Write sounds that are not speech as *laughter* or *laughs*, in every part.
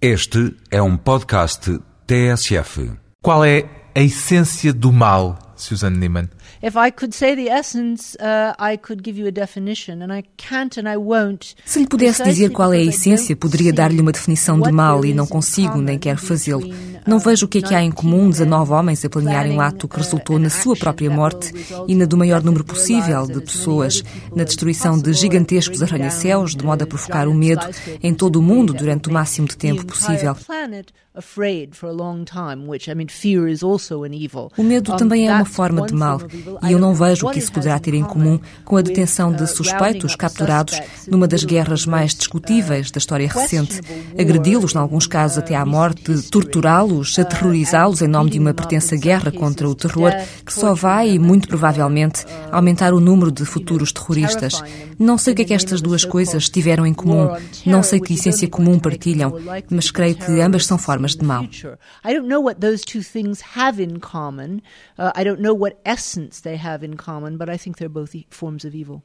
Este é um podcast TSF. Qual é a essência do mal, Susan Neiman? If I could say the essence, uh, I could give you a definition, and I can't and I won't. Se lhe pudesse dizer qual é a essência, poderia dar-lhe uma definição de mal e não consigo nem quero fazê-lo. Não vejo o que é que há em comum 19 homens a planearem um ato que resultou na sua própria morte e na do maior número possível de pessoas, na destruição de gigantescos arranha-céus, de modo a provocar o medo em todo o mundo durante o máximo de tempo possível. O medo também é uma forma de mal, e eu não vejo o que isso poderá ter em comum com a detenção de suspeitos capturados numa das guerras mais discutíveis da história recente, agredi-los, em alguns casos até à morte, torturá-los, aterrorizá-los em nome de uma pertença guerra contra o terror, que só vai, muito provavelmente, aumentar o número de futuros terroristas. Não sei o que é que estas duas coisas tiveram em comum, não sei que essência comum partilham, mas creio que ambas são formas de mal. I don't know what those two things have in common. Uh, I don't know what essence they have in common, but I think they're both e- forms of evil.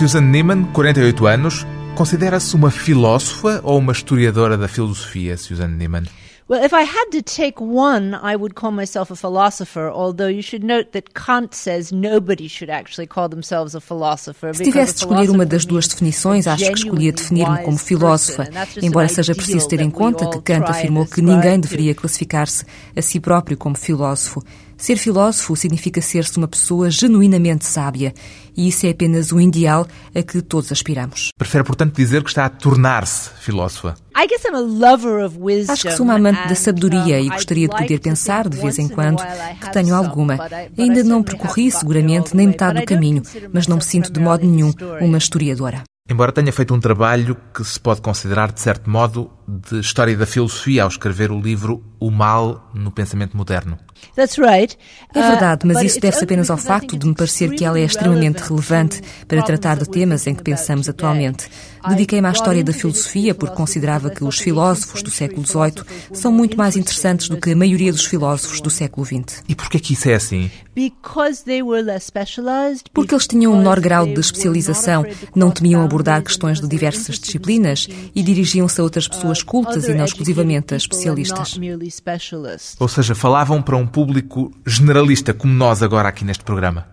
Susan Neiman, 48 anos, considera-se uma filósofa ou uma historiadora da filosofia, Susan Neiman? Well, if I had to take one, I would call myself a philosopher, although you should note that Kant says nobody should actually call themselves a philosopher. Se tivesse de escolher uma das duas definições, acho que escolhia definir-me como filósofa, embora seja preciso ter em conta que Kant afirmou que ninguém deveria classificar-se a si próprio como filósofo. Ser filósofo significa ser-se uma pessoa genuinamente sábia, e isso é apenas o ideal a que todos aspiramos. Prefere, portanto, dizer que está a tornar-se filósofa. Acho que sou uma amante da sabedoria e gostaria de poder pensar, de vez em quando, que tenho alguma. Ainda não percorri, seguramente, nem metade do caminho, mas não me sinto de modo nenhum uma historiadora. Embora tenha feito um trabalho que se pode considerar, de certo modo, de história da filosofia ao escrever o livro O Mal no Pensamento Moderno. É verdade, mas isso deve-se apenas ao facto de me parecer que ela é extremamente relevante para tratar de temas em que pensamos atualmente. Dediquei-me à história da filosofia porque considerava que os filósofos do século XVIII são muito mais interessantes do que a maioria dos filósofos do século XX. E porquê que isso é assim? Porque eles tinham um menor grau de especialização, não temiam abordar questões de diversas disciplinas e dirigiam-se a outras pessoas cultas e não exclusivamente a especialistas. Ou seja, falavam para um público generalista, como nós agora aqui neste programa.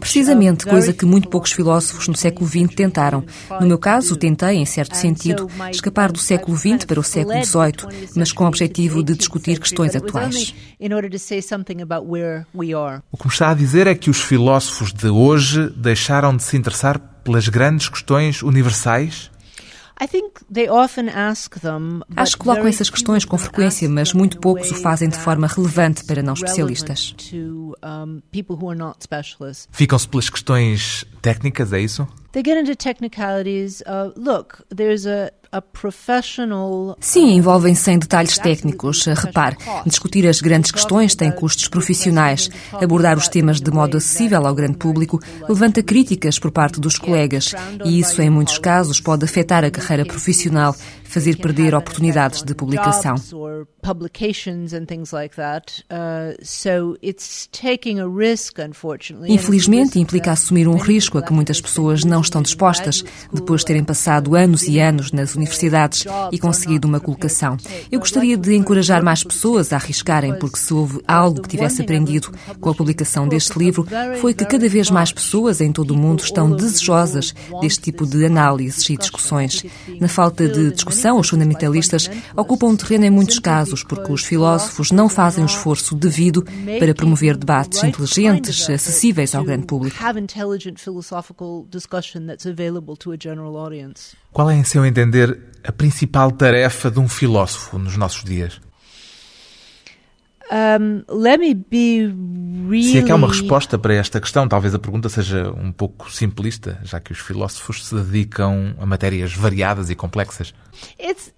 Precisamente, coisa que muito poucos filósofos no século XX tentaram. No meu caso, tentei, em certo sentido, escapar do século XX para o século XVIII, mas com o objetivo de discutir questões atuais. O que me está a dizer é que os filósofos de hoje deixaram de se interessar pelas grandes questões universais? Acho que colocam essas questões com frequência, mas muito poucos o fazem de forma relevante para não especialistas. Ficam-se pelas questões técnicas, é isso? They get into technicalities. Uh, look, there's a, a professional. Sim, envolvem-se em detalhes técnicos. Repare, discutir as grandes questões tem custos profissionais. Abordar os temas de modo acessível ao grande público levanta críticas por parte dos colegas e isso, em muitos casos, pode afetar a carreira profissional, fazer perder oportunidades de publicação. Infelizmente, implica assumir um risco a que muitas pessoas não estão dispostas, depois de terem passado anos e anos nas universidades e conseguido uma colocação. Eu gostaria de encorajar mais pessoas a arriscarem, porque se houve algo que tivesse aprendido com a publicação deste livro, foi que cada vez mais pessoas em todo o mundo estão desejosas deste tipo de análises e discussões. Na falta de discussão, os fundamentalistas ocupam um terreno em muitos casos, porque os filósofos não fazem o esforço devido para promover debates inteligentes, acessíveis ao grande público. Qual é, em seu entender, a principal tarefa de um filósofo nos nossos dias? Um, let me be really... Se é que há uma resposta para esta questão, talvez a pergunta seja um pouco simplista, já que os filósofos se dedicam a matérias variadas e complexas. It's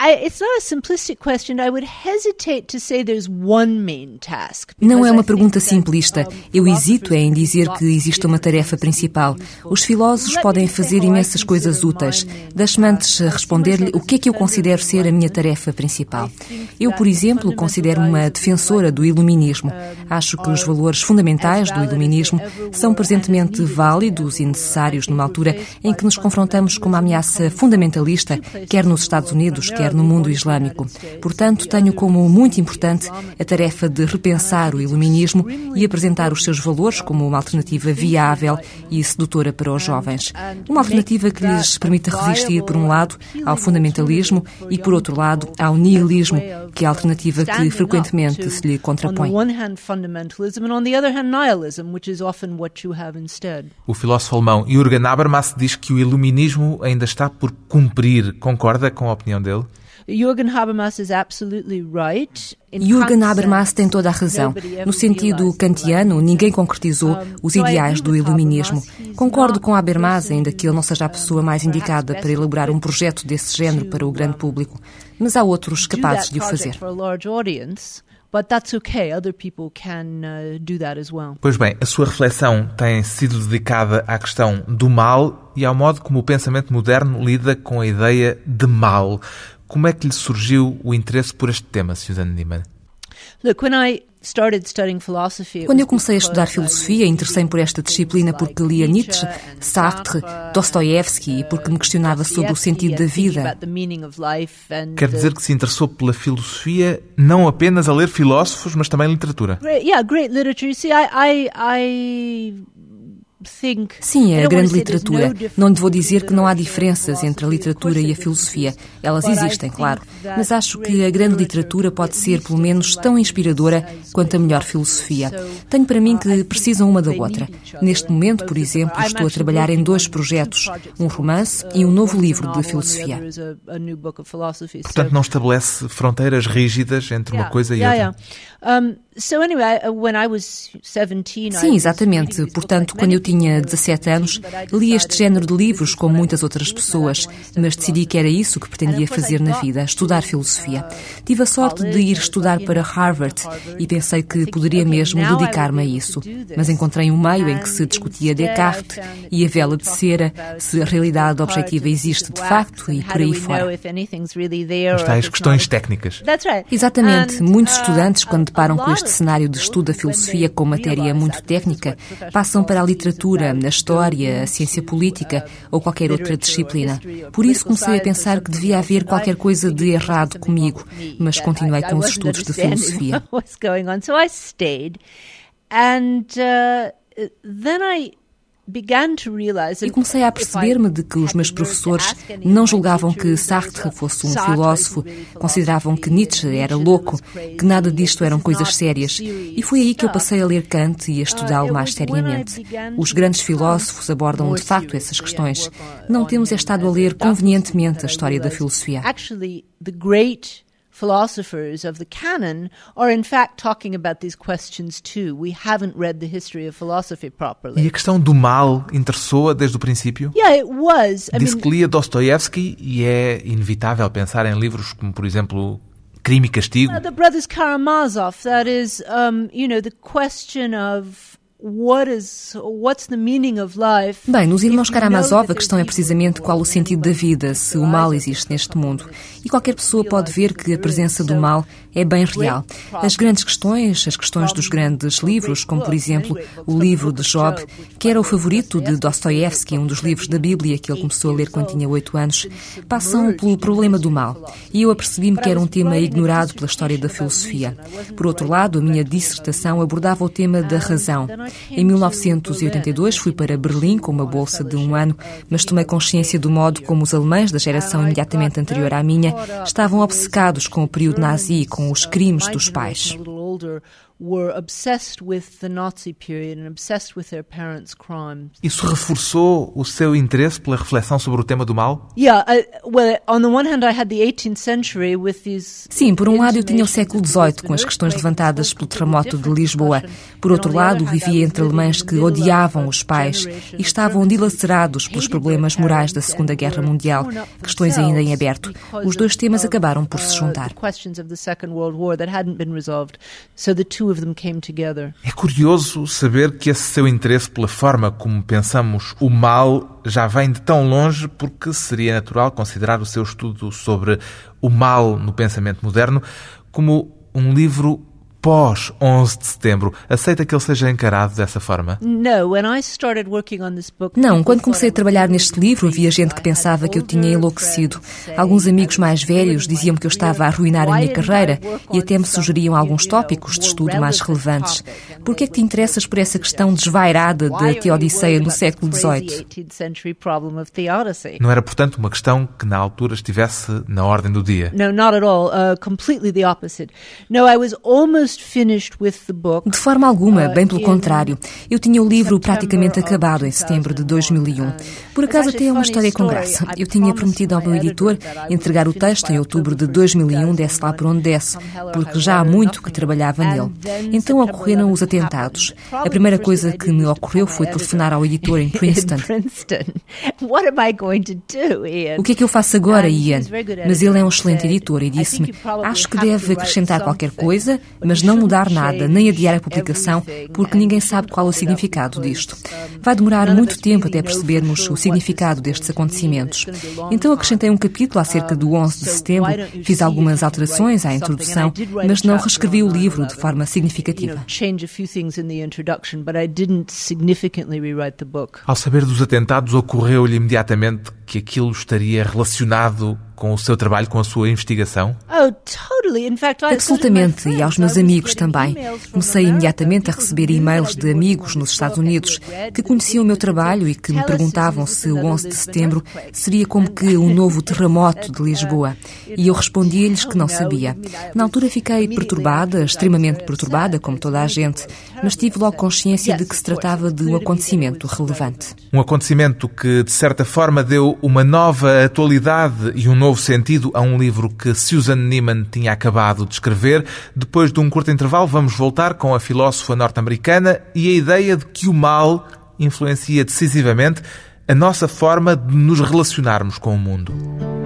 I, it's not a simplistic question. I would hesitate to say there's one main task. Não é uma pergunta simplista. Eu hesito em dizer que existe uma tarefa principal. Os filósofos podem fazer imensas coisas úteis. Deixe-me antes responder-lhe o que é que eu considero ser a minha tarefa principal. Eu, por exemplo, considero uma defensora do iluminismo. Acho que os valores fundamentais do iluminismo são presentemente válidos e necessários numa altura em que nos confrontamos com uma ameaça fundamentalista, quer nos Estados Unidos, quer no mundo islâmico. Portanto, tenho como muito importante a tarefa de repensar o iluminismo e apresentar os seus valores como uma alternativa viável e sedutora para os jovens. Uma alternativa que lhes permita resistir, por um lado, ao fundamentalismo e, por outro lado, ao nihilismo, que é a alternativa que frequentemente se lhe contrapõe. O filósofo alemão Jürgen Habermas diz que o iluminismo ainda está por cumprir. Concorda com a opinião dele? Jürgen Habermas is absolutely right. Jürgen Habermas tem toda a razão. No sentido kantiano, ninguém concretizou os ideais do iluminismo. Concordo com Habermas, ainda que ele não seja a pessoa mais indicada para elaborar um projeto desse género para o grande público, mas há outros capazes de o fazer. But that's okay, other people can uh, do that as well. Pois bem, a sua reflexão tem sido dedicada à questão do mal e ao modo como o pensamento moderno lida com a ideia de mal. Como é que lhe surgiu o interesse por este tema, Susan Niemann? Look, when I quando eu comecei a estudar filosofia, interessei-me por esta disciplina porque lia Nietzsche, Sartre, Dostoevsky e porque me questionava sobre o sentido da vida. Quer dizer que se interessou pela filosofia não apenas a ler filósofos, mas também literatura? Sim, é a grande literatura. Não lhe vou dizer que não há diferenças entre a literatura e a filosofia. Elas existem, claro. Mas acho que a grande literatura pode ser, pelo menos, tão inspiradora quanto a melhor filosofia. Tenho para mim que precisam uma da outra. Neste momento, por exemplo, estou a trabalhar em dois projetos: um romance e um novo livro de filosofia. Portanto, não estabelece fronteiras rígidas entre uma coisa e outra. Sim, exatamente. Portanto, quando eu tinha 17 anos, li este género de livros como muitas outras pessoas, mas decidi que era isso que pretendia fazer na vida, estudar filosofia. Tive a sorte de ir estudar para Harvard e pensei que poderia mesmo dedicar-me a isso. Mas encontrei um meio em que se discutia Descartes e a vela de cera, se a realidade objetiva existe de facto e por aí fora. As tais questões técnicas. Exatamente. Muitos estudantes, quando deparam com este cenário de estudo da filosofia como matéria muito técnica, passam para a literatura, a história, a ciência política ou qualquer outra disciplina. Por isso comecei a pensar que devia haver qualquer coisa de errado comigo, mas continuei com os estudos de *laughs* filosofia. And uh, then I e comecei a perceber-me de que os meus professores não julgavam que Sartre fosse um filósofo, consideravam que Nietzsche era louco, que nada disto eram coisas sérias. E foi aí que eu passei a ler Kant e a estudá-lo mais seriamente. Os grandes filósofos abordam de facto essas questões. Não temos estado a ler convenientemente a história da filosofia philosophers of the canon are in fact talking about these questions too. We haven't read the history of philosophy properly. E a questão do mal interessou-a desde o princípio? Yeah, it was. I Disse mean, que lia Dostoevsky e é inevitável pensar em livros como, por exemplo, Crime e Castigo. Uh, the Brothers Karamazov, that is, um, you know, the question of Bem, nos Irmãos Karamazov a questão é precisamente qual o sentido da vida, se o mal existe neste mundo. E qualquer pessoa pode ver que a presença do mal é bem real. As grandes questões, as questões dos grandes livros, como por exemplo o livro de Job, que era o favorito de Dostoevsky, um dos livros da Bíblia que ele começou a ler quando tinha oito anos, passam pelo problema do mal. E eu apercebi-me que era um tema ignorado pela história da filosofia. Por outro lado, a minha dissertação abordava o tema da razão. Em 1982 fui para Berlim com uma bolsa de um ano, mas tomei consciência do modo como os alemães da geração imediatamente anterior à minha estavam obcecados com o período nazi e com os crimes dos pais. Were obsessed with the Nazi period and obsessed with their parents' crimes. Isso reforçou o seu interesse pela reflexão sobre o tema do mal? Yeah, I, well, on the one hand, I had the 18th century with these. Sim, por um lado eu tinha o século XVIII com as questões levantadas pelo terremoto de Lisboa. Por outro lado, vivia entre alemães que odiavam os pais e estavam dilacerados pelos problemas morais da Segunda Guerra Mundial, questões ainda em aberto. Os dois temas acabaram por se juntar. Questions of the Second World War that hadn't been resolved. So the two É curioso saber que esse seu interesse pela forma como pensamos o mal já vem de tão longe, porque seria natural considerar o seu estudo sobre o mal no pensamento moderno como um livro pós 11 de setembro. Aceita que ele seja encarado dessa forma? Não, quando comecei a trabalhar neste livro, havia gente que pensava que eu tinha enlouquecido. Alguns amigos mais velhos diziam que eu estava a arruinar a minha carreira e até me sugeriam alguns tópicos de estudo mais relevantes. Por que é que te interessas por essa questão desvairada da Teodiceia no século XVIII? Não era, portanto, uma questão que na altura estivesse na ordem do dia? Não, not at all. Uh, completely the opposite. No, I was almost de forma alguma, uh, bem pelo contrário. Eu tinha o livro praticamente acabado em setembro de 2001. Por acaso até é uma história com graça. Eu tinha prometido ao meu editor entregar o texto em outubro de 2001, desse lá por onde desse, porque já há muito que trabalhava nele. Então ocorreram os atentados. A primeira coisa que me ocorreu foi telefonar ao *laughs* editor em Princeton. O que é que eu faço agora, Ian? Mas ele é um excelente editor e disse-me: Acho que deve acrescentar qualquer coisa, mas mas não mudar nada, nem adiar a publicação, porque ninguém sabe qual o significado disto. Vai demorar muito tempo até percebermos o significado destes acontecimentos. Então acrescentei um capítulo acerca do 11 de setembro, fiz algumas alterações à introdução, mas não reescrevi o livro de forma significativa. Ao saber dos atentados, ocorreu-lhe imediatamente que aquilo estaria relacionado com o seu trabalho, com a sua investigação? Oh, Absolutamente, e aos meus amigos também. Comecei imediatamente a receber e-mails de amigos nos Estados Unidos que conheciam o meu trabalho e que me perguntavam se o 11 de setembro seria como que um novo *laughs* terremoto de Lisboa. E eu respondia-lhes que não sabia. Na altura fiquei perturbada, extremamente perturbada, como toda a gente, mas tive logo consciência de que se tratava de um acontecimento relevante. Um acontecimento que, de certa forma, deu uma nova atualidade e um novo sentido a um livro que Susan Neiman tinha acabado de escrever. Depois de um curto intervalo, vamos voltar com a filósofa norte-americana e a ideia de que o mal influencia decisivamente a nossa forma de nos relacionarmos com o mundo.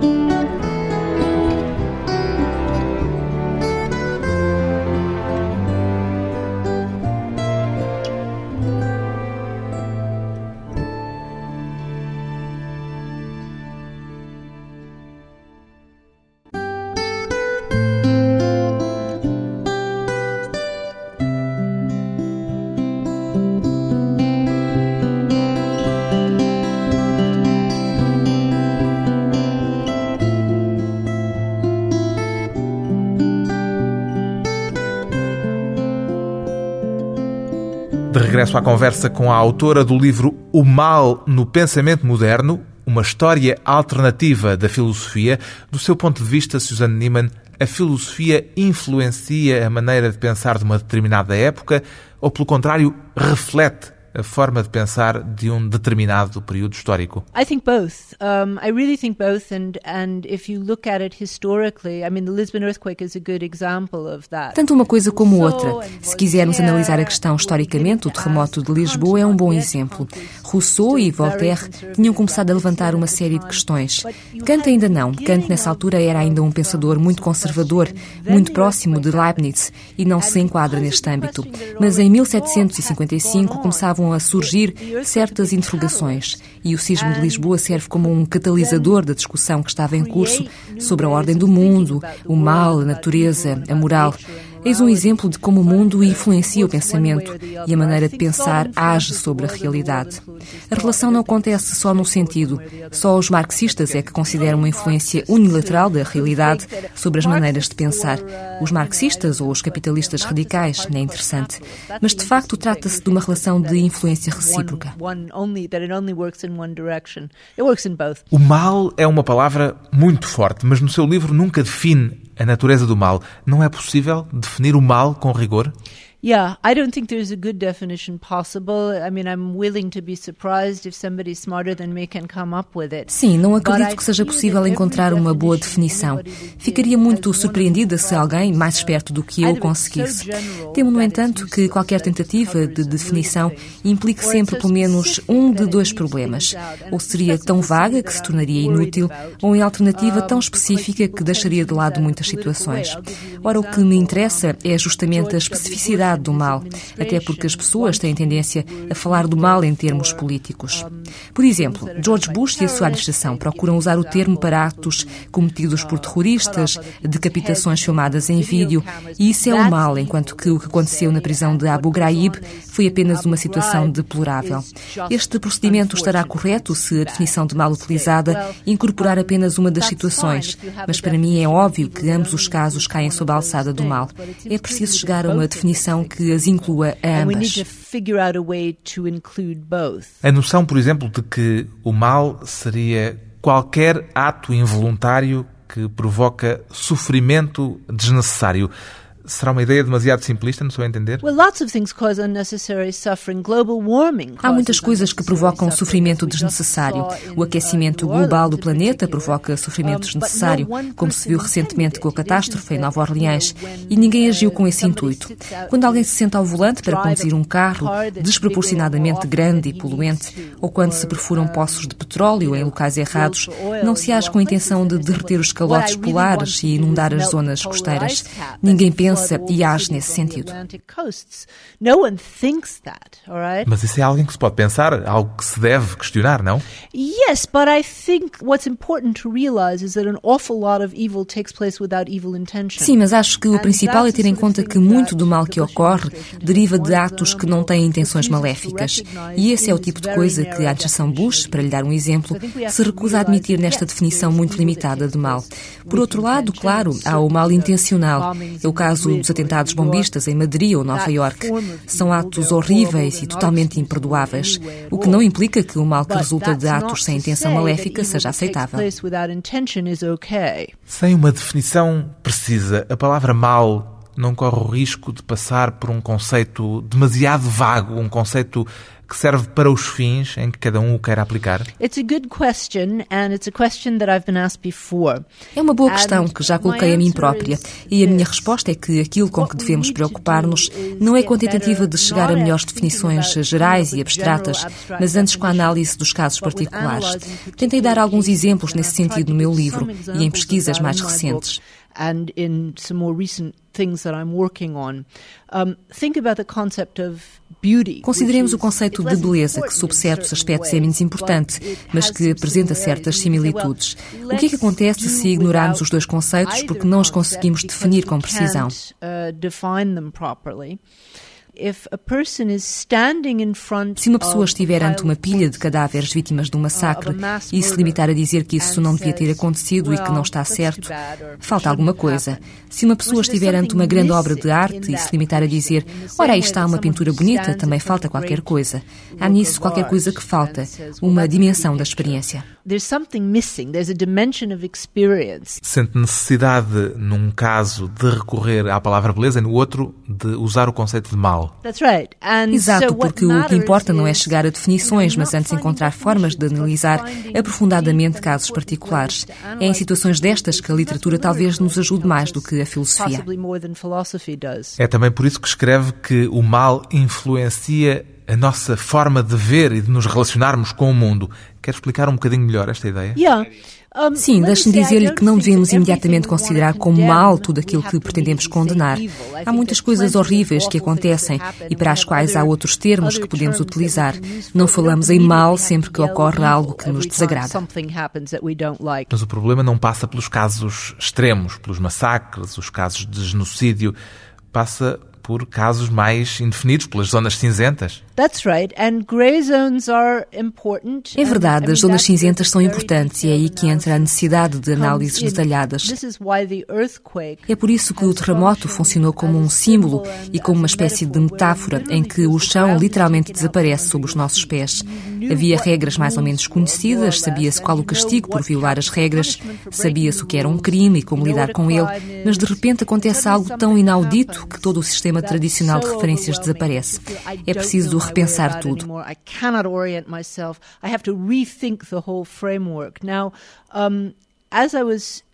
Regresso à conversa com a autora do livro O Mal no Pensamento Moderno, uma história alternativa da filosofia. Do seu ponto de vista, Suzanne Niemann, a filosofia influencia a maneira de pensar de uma determinada época ou, pelo contrário, reflete a forma de pensar de um determinado período histórico? I think both. Um, I really think both, and and if you look at it historically, I mean, the Lisbon earthquake is a good example of that. Tanto uma coisa como outra. Se quisermos analisar a questão historicamente, o terremoto de Lisboa é um bom exemplo. Rousseau e Voltaire tinham começado a levantar uma série de questões. Kant ainda não. Kant nessa altura era ainda um pensador muito conservador, muito próximo de Leibniz e não se enquadra neste âmbito. Mas em 1755 começavam a surgir certas interrogações e o sismo de Lisboa serve como um catalisador da discussão que estava em curso sobre a ordem do mundo, o mal, a natureza, a moral. Eis um exemplo de como o mundo influencia o pensamento e a maneira de pensar age sobre a realidade. A relação não acontece só num sentido. Só os marxistas é que consideram uma influência unilateral da realidade sobre as maneiras de pensar. Os marxistas ou os capitalistas radicais, não é interessante. Mas de facto trata-se de uma relação de influência recíproca. O mal é uma palavra muito forte, mas no seu livro nunca define a natureza do mal. Não é possível definir o mal com rigor? Yeah, I don't think there's a good definition possible. I mean, I'm willing to be surprised if somebody smarter than me can come up with it. Sim, não acredito que seja possível encontrar uma boa definição. Ficaria muito surpreendida se alguém mais esperto do que eu conseguisse. Temo, no entanto, que qualquer tentativa de definição implique sempre pelo menos um de dois problemas. Ou seria tão vaga que se tornaria inútil, ou em alternativa tão específica que deixaria de lado muitas situações. Ora, o que me interessa é justamente a especificidade do mal, até porque as pessoas têm tendência a falar do mal em termos políticos. Por exemplo, George Bush e a sua administração procuram usar o termo para atos cometidos por terroristas, decapitações filmadas em vídeo, e isso é o mal, enquanto que o que aconteceu na prisão de Abu Ghraib foi apenas uma situação deplorável. Este procedimento estará correto se a definição de mal utilizada incorporar apenas uma das situações, mas para mim é óbvio que ambos os casos caem sob a alçada do mal. É preciso chegar a uma definição que as inclua a ambas. A noção, por exemplo, de que o mal seria qualquer ato involuntário que provoca sofrimento desnecessário. Será uma ideia demasiado simplista, não estou a entender? Há muitas coisas que provocam sofrimento desnecessário. O aquecimento global do planeta provoca sofrimento desnecessário, como se viu recentemente com a catástrofe em Nova Orleans, e ninguém agiu com esse intuito. Quando alguém se senta ao volante para conduzir um carro desproporcionadamente grande e poluente, ou quando se perfuram poços de petróleo em locais errados, não se age com a intenção de derreter os calotes polares e inundar as zonas costeiras. Ninguém pensa pensa e age nesse sentido. Mas isso é algo que se pode pensar, algo que se deve questionar, não? Yes, but I think what's important to realize is that an awful lot of evil takes place without evil intention. Sim, mas acho que o principal é ter em conta que muito do mal que ocorre deriva de atos que não têm intenções maléficas. E esse é o tipo de coisa que a administração Bush, para lhe dar um exemplo, se recusa a admitir nesta definição muito limitada de mal. Por outro lado, claro, há o mal intencional. É o caso caso dos atentados bombistas em Madrid ou Nova York. São atos horríveis e totalmente imperdoáveis, o que não implica que o mal que resulta de atos sem intenção maléfica seja aceitável. Sem uma definição precisa, a palavra mal não corre o risco de passar por um conceito demasiado vago, um conceito que serve para os fins em que cada um o quer aplicar? É uma boa questão que já coloquei a mim própria. e a minha resposta é que aquilo com que devemos preocupar-nos não é com a tentativa de chegar a melhores definições gerais e abstratas, mas antes com a análise dos casos particulares. Tentei dar alguns exemplos nesse sentido no meu livro e em pesquisas mais recentes and in some more recent things that I'm working on. Um, think about the concept of Consideremos o conceito de beleza, que sob certos aspectos é menos importante, mas que apresenta certas similitudes. O que é que acontece se ignorarmos os dois conceitos porque não os conseguimos definir com precisão? Se uma pessoa estiver ante uma pilha de cadáveres vítimas de um massacre e se limitar a dizer que isso não devia ter acontecido e que não está certo, falta alguma coisa. Se uma pessoa estiver ante uma grande obra de arte e se limitar a dizer, ora, aí está uma pintura bonita, também falta qualquer coisa. Há nisso qualquer coisa que falta, uma dimensão da experiência. Sente necessidade, num caso, de recorrer à palavra beleza e no outro, de usar o conceito de mal. Exato, porque o que importa não é chegar a definições, mas antes encontrar formas de analisar aprofundadamente casos particulares. É em situações destas que a literatura talvez nos ajude mais do que a filosofia. É também por isso que escreve que o mal influencia a nossa forma de ver e de nos relacionarmos com o mundo. Quer explicar um bocadinho melhor esta ideia? Yeah. Sim, deixe-me dizer-lhe que não devemos imediatamente considerar como mal tudo aquilo que pretendemos condenar. Há muitas coisas horríveis que acontecem e para as quais há outros termos que podemos utilizar. Não falamos em mal sempre que ocorre algo que nos desagrada. Mas o problema não passa pelos casos extremos, pelos massacres, os casos de genocídio. Passa por casos mais indefinidos, pelas zonas cinzentas. É verdade, as zonas cinzentas são importantes e é aí que entra a necessidade de análises detalhadas. É por isso que o terremoto funcionou como um símbolo e como uma espécie de metáfora em que o chão literalmente desaparece sob os nossos pés. Havia regras mais ou menos conhecidas, sabia-se qual o castigo por violar as regras, sabia-se o que era um crime e como lidar com ele, mas de repente acontece algo tão inaudito que todo o sistema sistema tradicional de referências desaparece. É preciso repensar tudo. As I was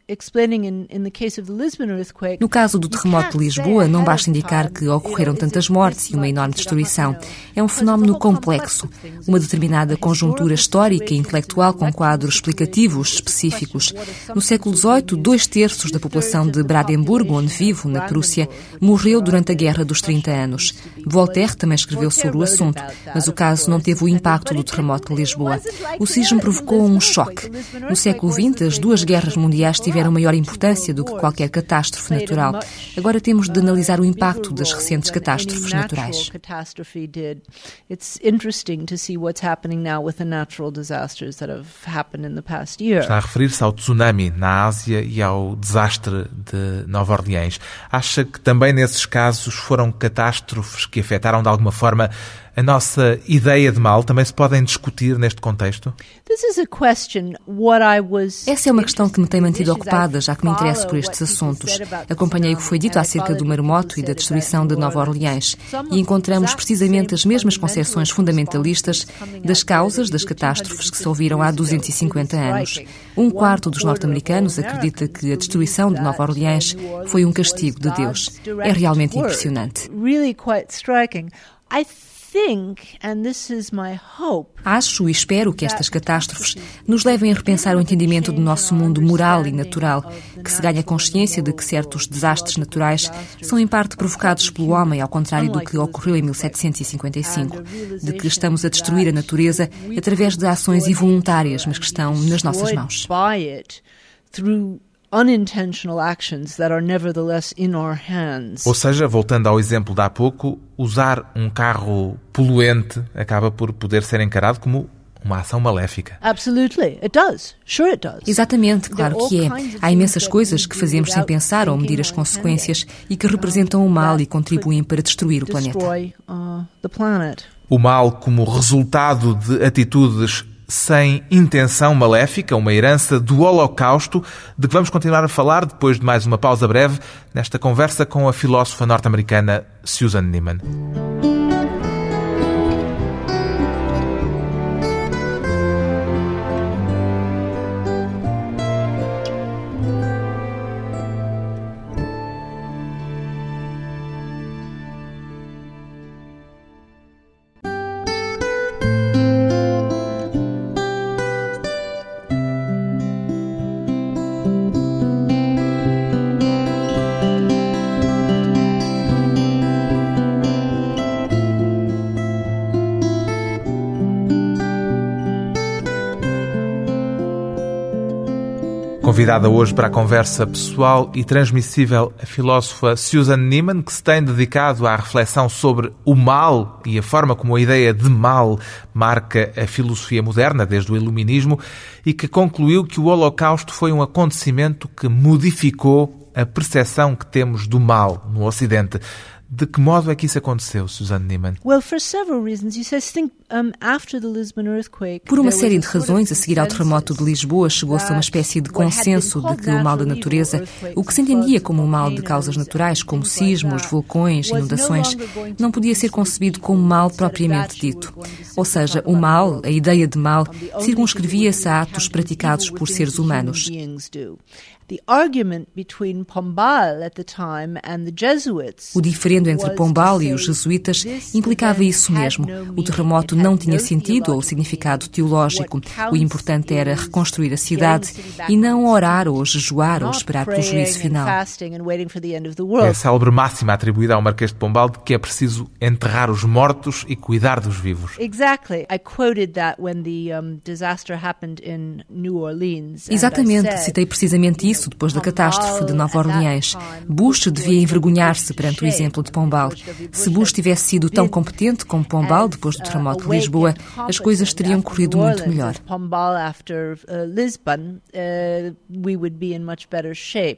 no caso do terremoto de Lisboa, não basta indicar que ocorreram tantas mortes e uma enorme destruição. É um fenómeno complexo, uma determinada conjuntura histórica e intelectual com quadros explicativos específicos. No século XVIII, dois terços da população de Brandemburgo, onde vivo, na Prússia, morreu durante a Guerra dos 30 Anos. Voltaire também escreveu sobre o assunto, mas o caso não teve o impacto do terremoto de Lisboa. O sismo provocou um choque. No século XX, as duas guerras mundiais tiveram maior importância do que qualquer catástrofe natural. Agora temos de analisar o impacto das recentes catástrofes naturais. Está a referir-se ao tsunami na Ásia e ao desastre de Nova Orleans. Acha que também nesses casos foram catástrofes que afetaram de alguma forma a nossa ideia de mal também se podem discutir neste contexto? Essa é uma questão que me tem mantido ocupada, já que me interesso por estes assuntos. Acompanhei o que foi dito acerca do maremoto e da destruição de Nova Orleans e encontramos precisamente as mesmas concepções fundamentalistas das causas das catástrofes que se ouviram há 250 anos. Um quarto dos norte-americanos acredita que a destruição de Nova Orleans foi um castigo de Deus. É realmente impressionante. Acho e espero que estas catástrofes nos levem a repensar o entendimento do nosso mundo moral e natural, que se ganha consciência de que certos desastres naturais são em parte provocados pelo homem, ao contrário do que ocorreu em 1755, de que estamos a destruir a natureza através de ações involuntárias, mas que estão nas nossas mãos unintentional actions that are nevertheless in our hands. Ou seja, voltando ao exemplo de há pouco, usar um carro poluente acaba por poder ser encarado como uma ação maléfica. Absolutely, it does. Sure it does. Exatamente, claro que é. Há imensas coisas que fazemos sem pensar ou medir as consequências e que representam o mal e contribuem para destruir o planeta. Uh, o mal como resultado de atitudes sem intenção maléfica, uma herança do Holocausto, de que vamos continuar a falar depois de mais uma pausa breve nesta conversa com a filósofa norte-americana Susan Neiman. Convidada hoje para a conversa pessoal e transmissível a filósofa Susan Neiman, que se tem dedicado à reflexão sobre o mal e a forma como a ideia de mal marca a filosofia moderna desde o Iluminismo e que concluiu que o Holocausto foi um acontecimento que modificou a percepção que temos do mal no Ocidente. De que modo é que isso aconteceu, Suzanne Neiman? Por uma série de razões, a seguir ao terremoto de Lisboa, chegou-se a uma espécie de consenso de que o mal da natureza, o que se entendia como o mal de causas naturais, como sismos, vulcões, inundações, não podia ser concebido como mal propriamente dito. Ou seja, o mal, a ideia de mal, circunscrevia-se a atos praticados por seres humanos. O diferendo entre Pombal e os jesuítas implicava isso mesmo. O terremoto não tinha sentido ou significado teológico. O importante era reconstruir a cidade e não orar ou jejuar ou esperar pelo juízo final. É a célebre máxima atribuída ao Marquês de Pombal de que é preciso enterrar os mortos e cuidar dos vivos. Exatamente, citei precisamente isso isso depois da catástrofe de Nova Orleans. Bush devia envergonhar-se perante o exemplo de Pombal. Se Bush tivesse sido tão competente como Pombal depois do terremoto de Lisboa, as coisas teriam corrido muito melhor.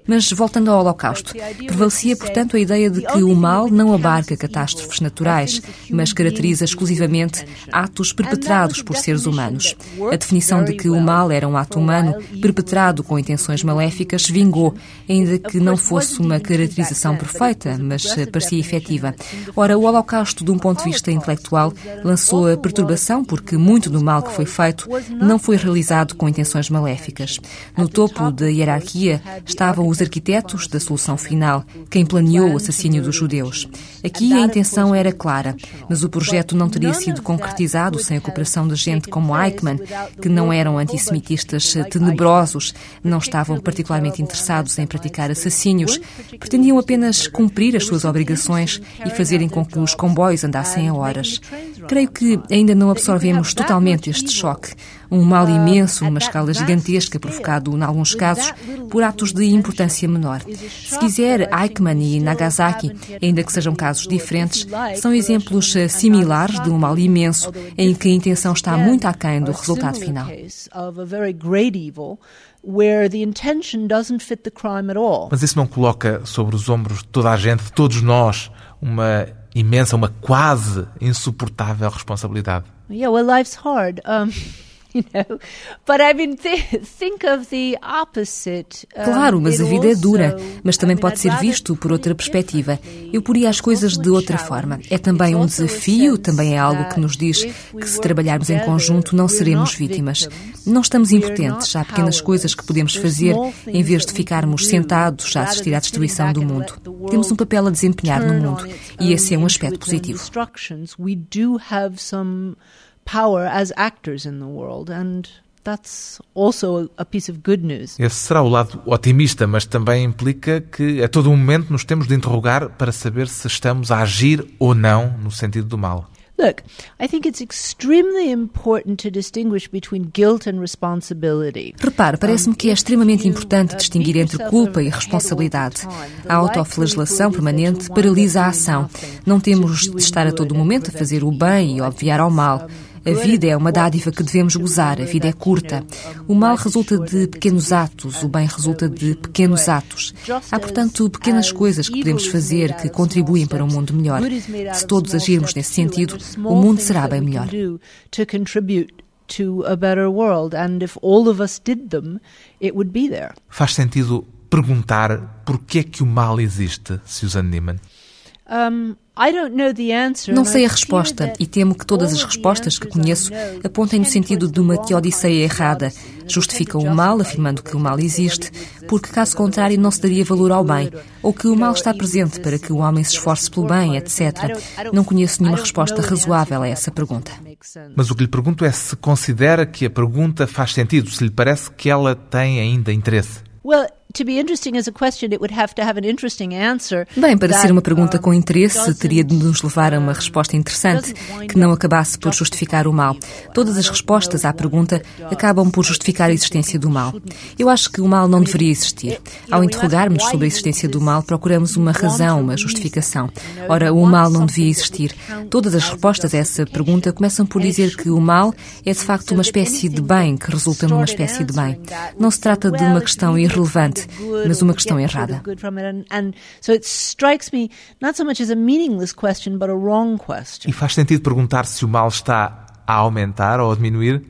Mas voltando ao Holocausto, prevalecia, portanto, a ideia de que o mal não abarca catástrofes naturais, mas caracteriza exclusivamente atos perpetrados por seres humanos. A definição de que o mal era um ato humano perpetrado com intenções maléficas maléficas vingou, ainda que não fosse uma caracterização perfeita, mas parecia efetiva. Ora, o Holocausto, de um ponto de vista intelectual, lançou a perturbação porque muito do mal que foi feito não foi realizado com intenções maléficas. No topo da hierarquia estavam os arquitetos da solução final, quem planeou o assassínio dos judeus. Aqui a intenção era clara, mas o projeto não teria sido concretizado sem a cooperação de gente como Eichmann, que não eram antissemitistas tenebrosos, não estavam particularmente interessados em praticar assassínios, pretendiam apenas cumprir as suas obrigações e fazerem com que os comboios andassem a horas. Creio que ainda não absorvemos totalmente este choque. Um mal imenso, numa escala gigantesca, provocado, em alguns casos, por atos de importância menor. Se quiser, Eichmann e Nagasaki, ainda que sejam casos diferentes, são exemplos similares de um mal imenso, em que a intenção está muito aquém do resultado final. Mas isso não coloca sobre os ombros de toda a gente, de todos nós, uma imensa, uma quase insuportável responsabilidade. Yeah, well, life's hard. Um... Claro, mas a vida é dura, mas também pode ser visto por outra perspectiva. Eu poria as coisas de outra forma. É também um desafio, também é algo que nos diz que se trabalharmos em conjunto não seremos vítimas. Não estamos impotentes, há pequenas coisas que podemos fazer em vez de ficarmos sentados a assistir à destruição do mundo. Temos um papel a desempenhar no mundo. e esse é um aspecto positivo power as actors in the world and That's also a piece of good news. Esse será o lado otimista, mas também implica que a todo momento nos temos de interrogar para saber se estamos a agir ou não no sentido do mal. Look, I think it's extremely important to distinguish between guilt and responsibility. Repare, parece-me que é extremamente importante distinguir entre culpa e responsabilidade. A autoflagelação permanente paralisa a ação. Não temos de estar a todo momento a fazer o bem e obviar ao mal. A vida é uma dádiva que devemos gozar, a vida é curta. O mal resulta de pequenos atos, o bem resulta de pequenos atos. Há, portanto, pequenas coisas que podemos fazer que contribuem para um mundo melhor. Se todos agirmos nesse sentido, o mundo será bem melhor. Faz sentido perguntar por que é que o mal existe, Susan Neiman? Um, não sei a resposta e temo que todas as respostas que conheço apontem no sentido de uma teodiceia errada. Justificam o mal, afirmando que o mal existe, porque caso contrário não se daria valor ao bem, ou que o mal está presente para que o homem se esforce pelo bem, etc. Não conheço nenhuma resposta razoável a essa pergunta. Mas o que lhe pergunto é se considera que a pergunta faz sentido, se lhe parece que ela tem ainda interesse. Bem, para ser uma pergunta com interesse, teria de nos levar a uma resposta interessante, que não acabasse por justificar o mal. Todas as respostas à pergunta acabam por justificar a existência do mal. Eu acho que o mal não deveria existir. Ao interrogarmos sobre a existência do mal, procuramos uma razão, uma justificação. Ora, o mal não devia existir. Todas as respostas a essa pergunta começam por dizer que o mal é de facto uma espécie de bem que resulta numa espécie de bem. Não se trata de uma questão irrelevante, mas uma questão errada. E faz sentido perguntar se o mal está a aumentar ou a diminuir?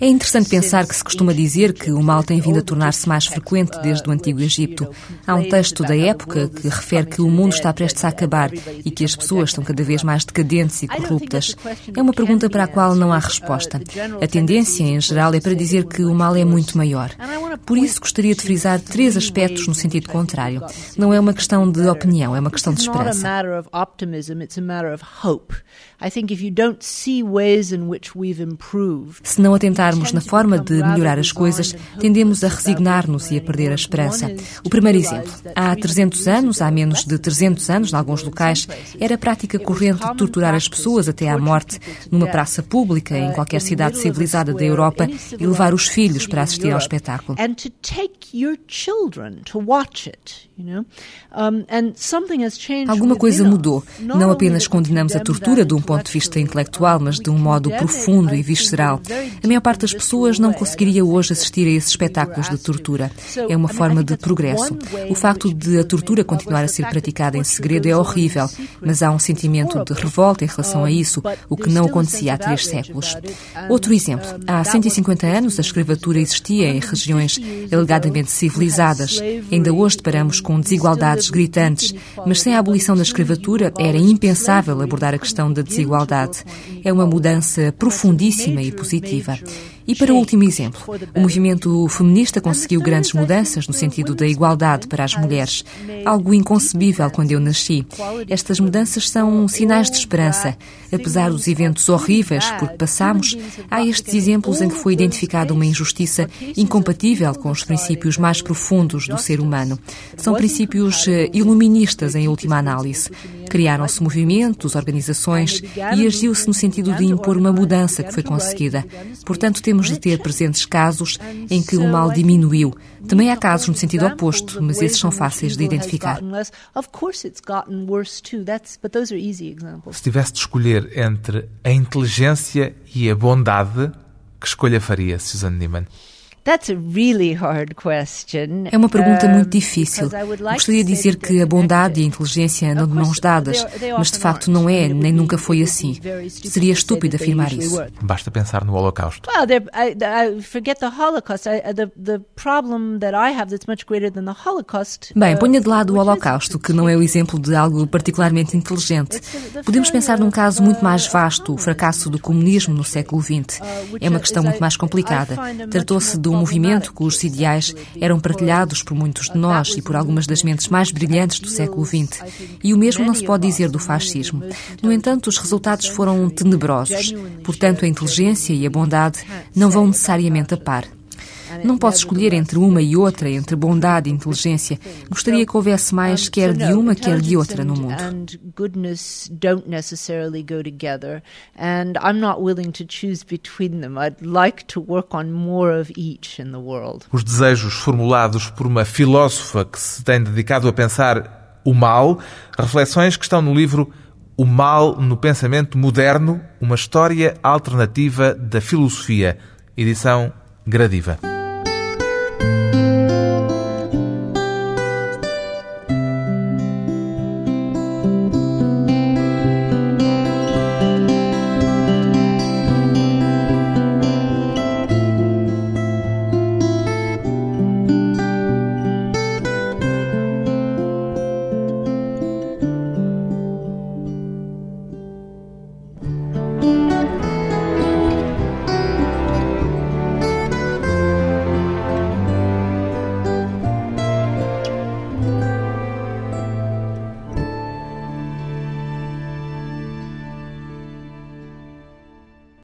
É interessante pensar que se costuma dizer que o mal tem vindo a tornar-se mais frequente desde o Antigo Egito. Há um texto da época que refere que o mundo está prestes a acabar e que as pessoas estão cada vez mais decadentes e corruptas. É uma pergunta para a qual não há resposta. A tendência, em geral, é para dizer que o mal é muito maior. Por isso, gostaria de frisar três aspectos no sentido contrário. Não é uma questão de opinião, é uma questão de esperança of optimism, it's a matter of hope. I think if you don't see ways in which we've improved. Se não atentarmos na forma de melhorar as coisas, tendemos a resignar-nos e a perder a esperança. O primeiro exemplo. Há 300 anos, há menos de 300 anos, em alguns locais, era prática corrente torturar as pessoas até à morte numa praça pública em qualquer cidade civilizada da Europa e levar os filhos para assistir ao espetáculo. And to take your children to watch it, you know? Um, and something has changed Alguma coisa mudou. Não apenas condenamos a tortura de um ponto de vista intelectual, mas de um modo profundo e visceral. A maior parte das pessoas não conseguiria hoje assistir a esses espetáculos de tortura. É uma forma de progresso. O facto de a tortura continuar a ser praticada em segredo é horrível, mas há um sentimento de revolta em relação a isso, o que não acontecia há três séculos. Outro exemplo. Há 150 anos, a escravatura existia em regiões alegadamente civilizadas. Ainda hoje deparamos com desigualdades gritantes, mas sem a abolição da escravatura era impensável abordar a questão da desigualdade. É uma mudança profundíssima e positiva. E para o último exemplo, o movimento feminista conseguiu grandes mudanças no sentido da igualdade para as mulheres, algo inconcebível quando eu nasci. Estas mudanças são sinais de esperança. Apesar dos eventos horríveis por que passamos, há estes exemplos em que foi identificada uma injustiça incompatível com os princípios mais profundos do ser humano. São princípios eh, iluministas em última análise. Criaram-se movimentos, organizações e agiu-se no sentido de impor uma mudança que foi conseguida. Portanto, temos de ter presentes casos em que o mal diminuiu. Também há casos no sentido oposto, mas esses são fáceis de identificar. Se tivesse de escolher entre a inteligência e a bondade, que escolha faria, Susan Neiman? É uma pergunta muito difícil. Gostaria de dizer que a bondade e a inteligência andam de mãos dadas, mas de facto não é, nem nunca foi assim. Seria estúpido afirmar isso. Basta pensar no Holocausto. Bem, ponha de lado o Holocausto, que não é o exemplo de algo particularmente inteligente. Podemos pensar num caso muito mais vasto, o fracasso do comunismo no século XX. É uma questão muito mais complicada. Tratou-se de um movimento cujos ideais eram partilhados por muitos de nós e por algumas das mentes mais brilhantes do século XX. E o mesmo não se pode dizer do fascismo. No entanto, os resultados foram tenebrosos. Portanto, a inteligência e a bondade não vão necessariamente a par. Não posso escolher entre uma e outra, entre bondade e inteligência. Gostaria que houvesse mais quer de uma, quer de outra no mundo. Os desejos formulados por uma filósofa que se tem dedicado a pensar o mal, reflexões que estão no livro O Mal no Pensamento Moderno, uma história alternativa da filosofia, edição Gradiva.